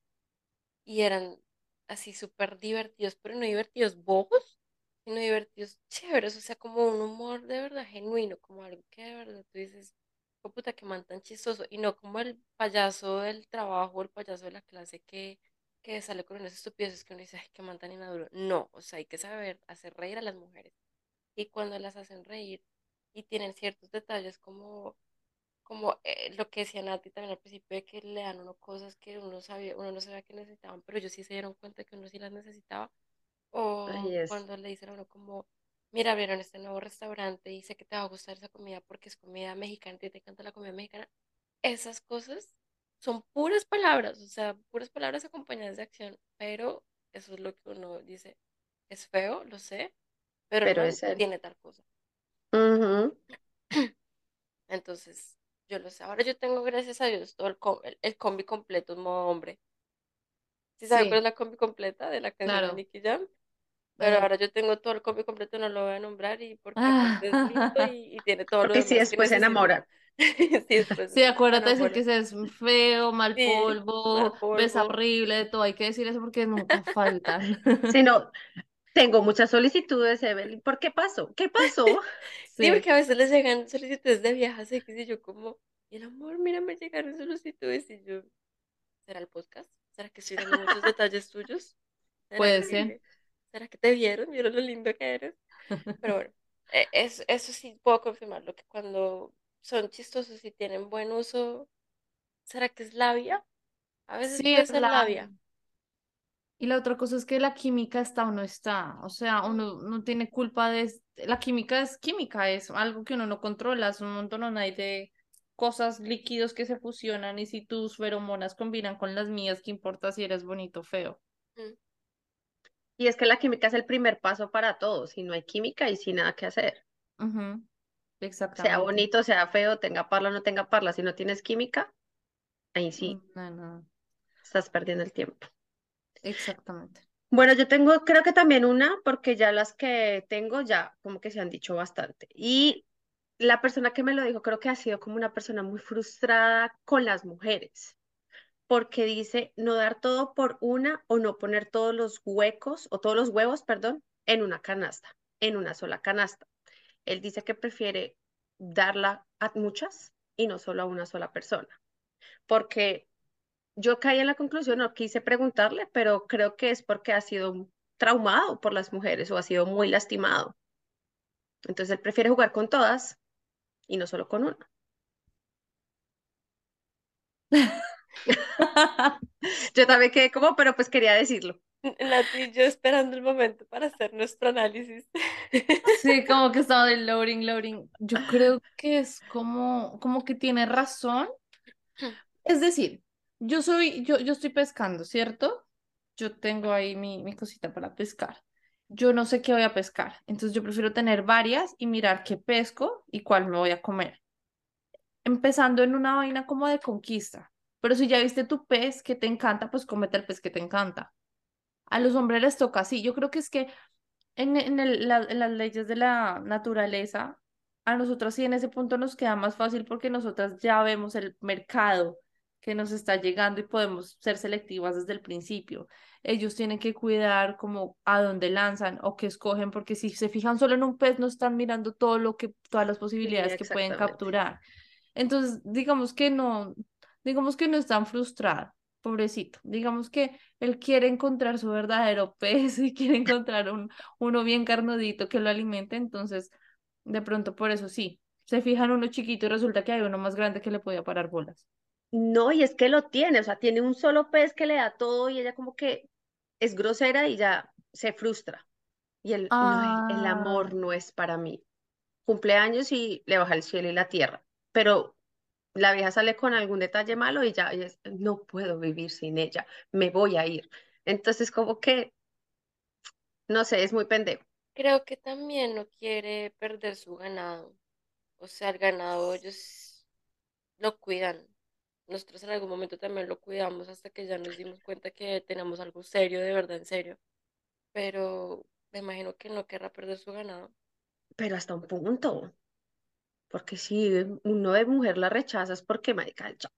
y eran así súper divertidos, pero no divertidos bobos, sino divertidos chéveres, o sea, como un humor de verdad genuino, como algo que de verdad tú dices, "Oh, puta, que man tan chistoso, y no como el payaso del trabajo, el payaso de la clase que, que sale con unas estupideces que uno dice, ay, qué man tan inmaduro. No, o sea, hay que saber hacer reír a las mujeres, y cuando las hacen reír y tienen ciertos detalles como como eh, lo que decía Nati también al principio de que le dan uno cosas que uno sabía, uno no sabía que necesitaban, pero ellos sí se dieron cuenta que uno sí las necesitaba. O cuando le dicen a uno como, mira, abrieron este nuevo restaurante y sé que te va a gustar esa comida porque es comida mexicana y te encanta la comida mexicana. Esas cosas son puras palabras, o sea, puras palabras acompañadas de acción, pero eso es lo que uno dice, es feo, lo sé, pero Pero man es tiene tal cosa. Ujú. Entonces, yo lo sé. Ahora yo tengo, gracias a Dios, todo el, co- el, el combi completo en modo hombre. ¿Sí sabe cuál es Sí, la combi completa de la canción de claro. Nicky Jam? Pero ahora yo tengo todo el combi completo, no lo voy a nombrar y porque aparte es lindo ah, y, y tiene todo lo si después se enamoran. Sí, después Sí, se acuérdate de decir que enamora. ese es feo, mal Sí, mal polvo, besa polvo. horrible, de todo. Hay que decir eso porque nunca faltan. Si no, tengo muchas solicitudes, Evelyn. ¿Por qué pasó? ¿Qué pasó? Sí, Sí, porque a veces les llegan solicitudes de viajes y sé yo como, y el amor, mira, me llegaron solicitudes y yo, ¿será el podcast? ¿Será que estoy dando muchos detalles tuyos? ¿Será puede ser. que, será que te vieron? ¿Vieron lo lindo que eres? Pero bueno, eh, es- eso sí puedo confirmarlo, que cuando son chistosos y tienen buen uso, ¿será que es labia? A veces Sí, puede es ser la... labia. Y la otra cosa es que la química está o no está. O sea, uno no tiene culpa de... La química es química, es algo que uno no controla, es un montón hay de cosas, líquidos que se fusionan y si tus feromonas combinan con las mías, ¿qué importa si eres bonito o feo? mm, Y es que la química es el primer paso para todo. Si no hay química y sin nada que hacer. Ujú, Sea exactamente. bonito, sea feo, tenga parla o no tenga parla. Si no tienes química, ahí sí, No, no, estás perdiendo el tiempo. Exactamente. Bueno, yo tengo, creo que también una, porque ya las que tengo ya como que se han dicho bastante. Y la persona que me lo dijo creo que ha sido como una persona muy frustrada con las mujeres, porque dice no dar todo por una o no poner todos los huecos o todos los huevos, perdón, en una canasta, en una sola canasta. Él dice que prefiere darla a muchas y no solo a una sola persona, porque yo caí en la conclusión, no quise preguntarle, pero creo que es porque ha sido traumado por las mujeres o ha sido muy lastimado. Entonces él prefiere jugar con todas y no solo con una. Yo también quedé como, pero pues quería decirlo. Nati y yo esperando el momento para hacer nuestro análisis. Sí, como que estaba de loading, loading. Yo creo que es como, como que tiene razón. Es decir, yo soy, yo, yo estoy pescando, ¿cierto? Yo tengo ahí mi, mi cosita para pescar. Yo no sé qué voy a pescar, entonces yo prefiero tener varias y mirar qué pesco y cuál me voy a comer. Empezando en una vaina como de conquista. Pero si ya viste tu pez que te encanta, pues cómete el pez que te encanta. A los hombres les toca así. Yo creo que es que en, en, el- en las leyes de la naturaleza, a nosotras sí en ese punto nos queda más fácil porque nosotras ya vemos el mercado que nos está llegando y podemos ser selectivas desde el principio. Ellos tienen que cuidar como a dónde lanzan o qué escogen, porque si se fijan solo en un pez, no están mirando todo lo que, todas las Sí, posibilidades que pueden capturar. Entonces, digamos que no, digamos que no es tan frustrado, pobrecito. Digamos que él quiere encontrar su verdadero pez y quiere encontrar un, uno bien carnudito que lo alimente, entonces de pronto por eso sí, se fijan uno chiquito y resulta que hay uno más grande que le podía parar bolas. No, y es que lo tiene, o sea, tiene un solo pez que le da todo y ella como que es grosera y ya se frustra. Y no, el, el Ah, amor no es para mí. Cumpleaños y le baja el cielo y la tierra. Pero la vieja sale con algún detalle malo y ya, es, no puedo vivir sin ella, me voy a ir. Entonces, como que, no sé, es muy pendejo. Creo que también no quiere perder su ganado. O sea, el ganado ellos lo cuidan. Nosotros en algún momento también lo cuidamos hasta que ya nos dimos cuenta que tenemos algo serio, de verdad, en serio. Pero me imagino que no querrá perder su ganado. Pero hasta un punto. Porque si uno de mujer la rechaza es porque, marica, ya.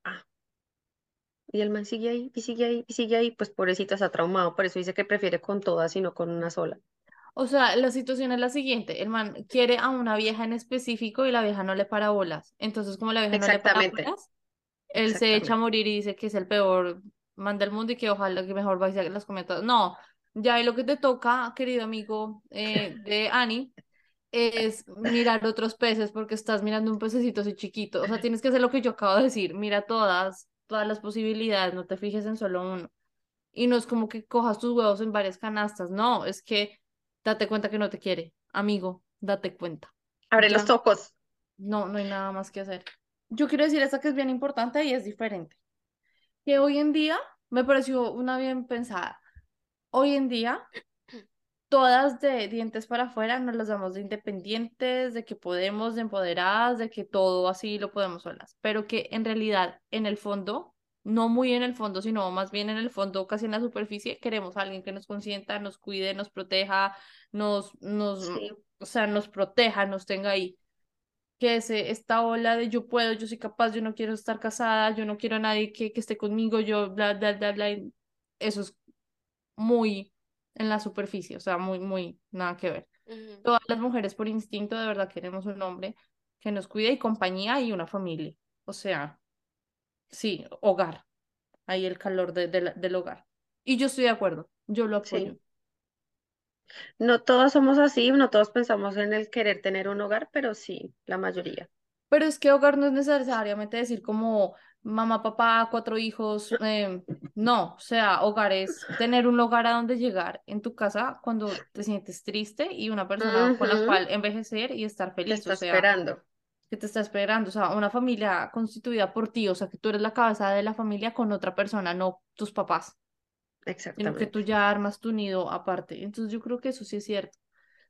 Y el man sigue ahí, y sigue ahí, y sigue ahí, pues pobrecita está traumado, por eso dice que prefiere con todas y no con una sola. o sea, la situación es la siguiente, el man quiere a una vieja en específico y la vieja no le para bolas. Entonces, como la vieja no le para Exactamente, bolas, él se echa a morir y dice que es el peor man del mundo y que ojalá que mejor vaya a las cometas. No, ya ahí lo que te toca, querido amigo eh, de Annie, es mirar otros peces porque estás mirando un pececito así chiquito. O sea, tienes que hacer lo que yo acabo de decir, mira todas, todas las posibilidades, no te fijes en solo uno. Y no es como que cojas tus huevos en varias canastas, no, es que date cuenta que no te quiere, amigo, date cuenta. Abre los ojos. no, no hay nada más que hacer. Yo quiero decir esta que es bien importante y es diferente que hoy en día me pareció una bien pensada. Hoy en día, todas de dientes para afuera nos las damos de independientes, de que podemos, de empoderadas, de que todo así lo podemos solas, pero que en realidad, en el fondo, no muy en el fondo, sino más bien en el fondo, casi en la superficie, queremos a alguien que nos consienta, nos cuide, nos proteja, nos, nos, Sí. o sea, nos proteja, nos tenga ahí que ese, esta ola de yo puedo, yo soy capaz, yo no quiero estar casada, yo no quiero a nadie que, que esté conmigo, yo bla, bla, bla, bla, eso es muy en la superficie, o sea, muy, muy, nada que ver. Todas las mujeres por instinto de verdad queremos un hombre que nos cuide y compañía y una familia, o sea, sí, hogar, ahí el calor de, de la- del hogar. Y yo estoy de acuerdo, yo lo apoyo. Sí. No todos somos así, no todos pensamos en el querer tener un hogar, pero sí, la mayoría. Pero es que hogar no es necesariamente decir como mamá, papá, cuatro hijos. eh, no, o sea, hogar es tener un hogar a donde llegar en tu casa cuando te sientes triste y una persona con la cual envejecer y estar Te feliz, está o sea, esperando. que te está esperando, o sea, una familia constituida por ti, o sea, que tú eres la cabeza de la familia con otra persona, no tus papás, sino que tú Exactamente. ya armas tu nido aparte. Entonces yo creo que eso sí es cierto.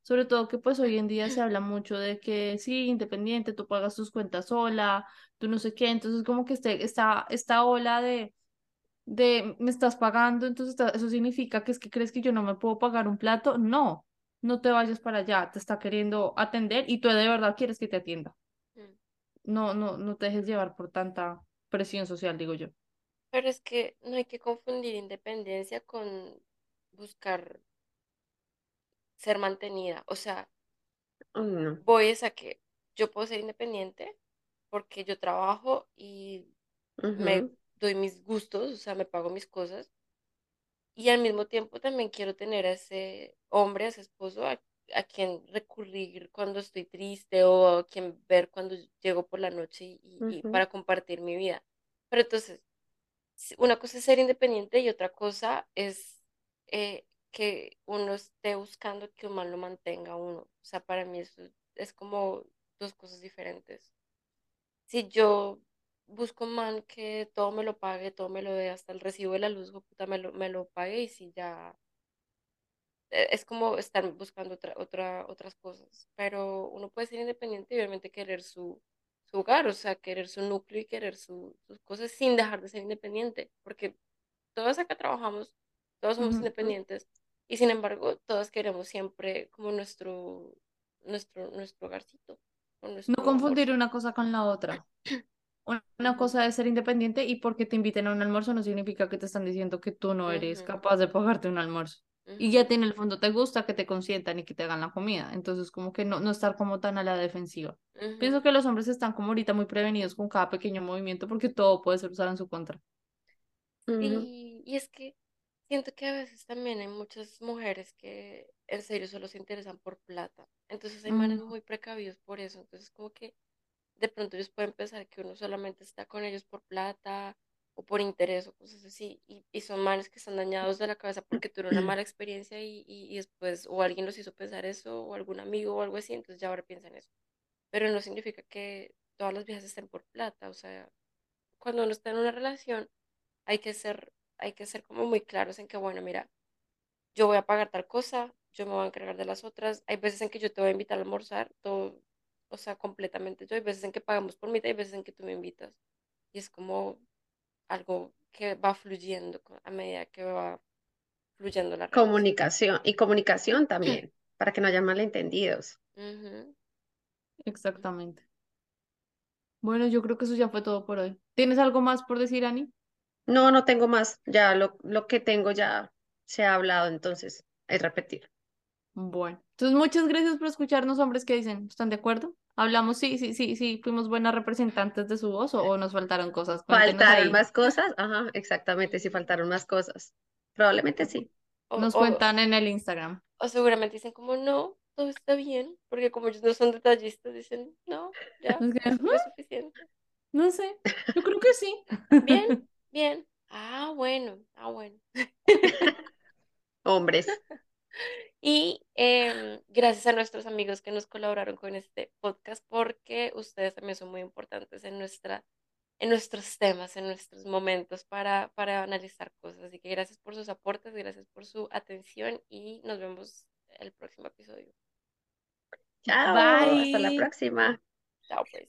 Sobre todo que pues hoy en día se habla mucho de que sí, independiente, tú pagas tus cuentas sola, tú no sé qué, entonces como que este, esta, esta ola de, de me estás pagando, entonces eso significa que es que crees que yo no me puedo pagar un plato, no, no te vayas para allá, te está queriendo atender y tú de verdad quieres que te atienda, mm. no, no, no te dejes llevar por tanta presión social, digo yo. Pero es que no hay que confundir independencia con buscar ser mantenida. O sea, no. voy es a que yo puedo ser independiente porque yo trabajo y me Ujú, doy mis gustos, o sea, me pago mis cosas. Y al mismo tiempo también quiero tener a ese hombre, a ese esposo, a, a quien recurrir cuando estoy triste o a quien ver cuando llego por la noche y, y Ujú. para compartir mi vida. Pero entonces, una cosa es ser independiente y otra cosa es eh, que uno esté buscando que un man lo mantenga uno. O sea, para mí eso es como dos cosas diferentes. Si yo busco un man que todo me lo pague, todo me lo dé, hasta el recibo de la luz, puta, me lo, me lo pague y si ya eh, es como estar buscando otra, otra, otras cosas, pero uno puede ser independiente y obviamente querer su, su hogar, o sea, querer su núcleo y querer su- sus cosas sin dejar de ser independiente, porque todos acá trabajamos, todos somos independientes y sin embargo todos queremos siempre como nuestro, nuestro, nuestro hogarcito, No confundir una cosa con la otra. Una cosa es ser independiente y porque te inviten a un almuerzo no significa que te están diciendo que tú no eres capaz de pagarte un almuerzo. Y ya en el fondo te gusta que te consientan y que te hagan la comida. Entonces como que no, no estar como tan a la defensiva. Pienso que los hombres están como ahorita muy prevenidos con cada pequeño movimiento porque todo puede ser usado en su contra. Sí, y es que siento que a veces también hay muchas mujeres que en serio solo se interesan por plata. Entonces hay manes muy precavidos por eso. Entonces como que de pronto ellos pueden pensar que uno solamente está con ellos por plata o por interés o cosas así. Y, y son manes que están dañados de la cabeza porque tuvieron una mala experiencia y, y, y después o alguien los hizo pensar eso o algún amigo o algo así. Entonces ya ahora piensan eso. Pero no significa que todas las viejas estén por plata. O sea, cuando uno está en una relación hay que ser, hay que ser como muy claros en que, bueno, mira, yo voy a pagar tal cosa, yo me voy a encargar de las otras. Hay veces en que yo te voy a invitar a almorzar, todo, o sea, completamente yo. Hay veces en que pagamos por mitad, hay veces en que tú me invitas. Y es como algo que va fluyendo a medida que va fluyendo la relación. Comunicación y comunicación también, para que no haya malentendidos. Exactamente. Bueno, yo creo que eso ya fue todo por hoy. ¿Tienes algo más por decir, Ani? No, no tengo más. Ya lo, lo que tengo ya se ha hablado, entonces es repetir. Bueno, entonces muchas gracias por escucharnos, hombres que dicen, ¿están de acuerdo? Hablamos, sí, sí, sí, sí, fuimos buenas representantes de su voz o, o nos faltaron cosas. Cuéntenos ¿Faltaron ahí. más cosas? Ajá, exactamente, sí faltaron más cosas. Probablemente sí. O, Nos o, cuentan en el Instagram. o seguramente dicen como, no, todo está bien, porque como ellos no son detallistas, dicen, no, ya, Es "Ah, fue suficiente. No sé, yo creo que sí. Bien, bien. Ah, bueno, ah, bueno. Hombres. Y em, gracias a nuestros amigos que nos colaboraron con este podcast, porque ustedes también son muy importantes en nuestra, en nuestros temas, en nuestros momentos para, para analizar cosas. Así que gracias por sus aportes, gracias por su atención y nos vemos el próximo episodio. Chao, hasta la Bye. próxima. Chao, pues.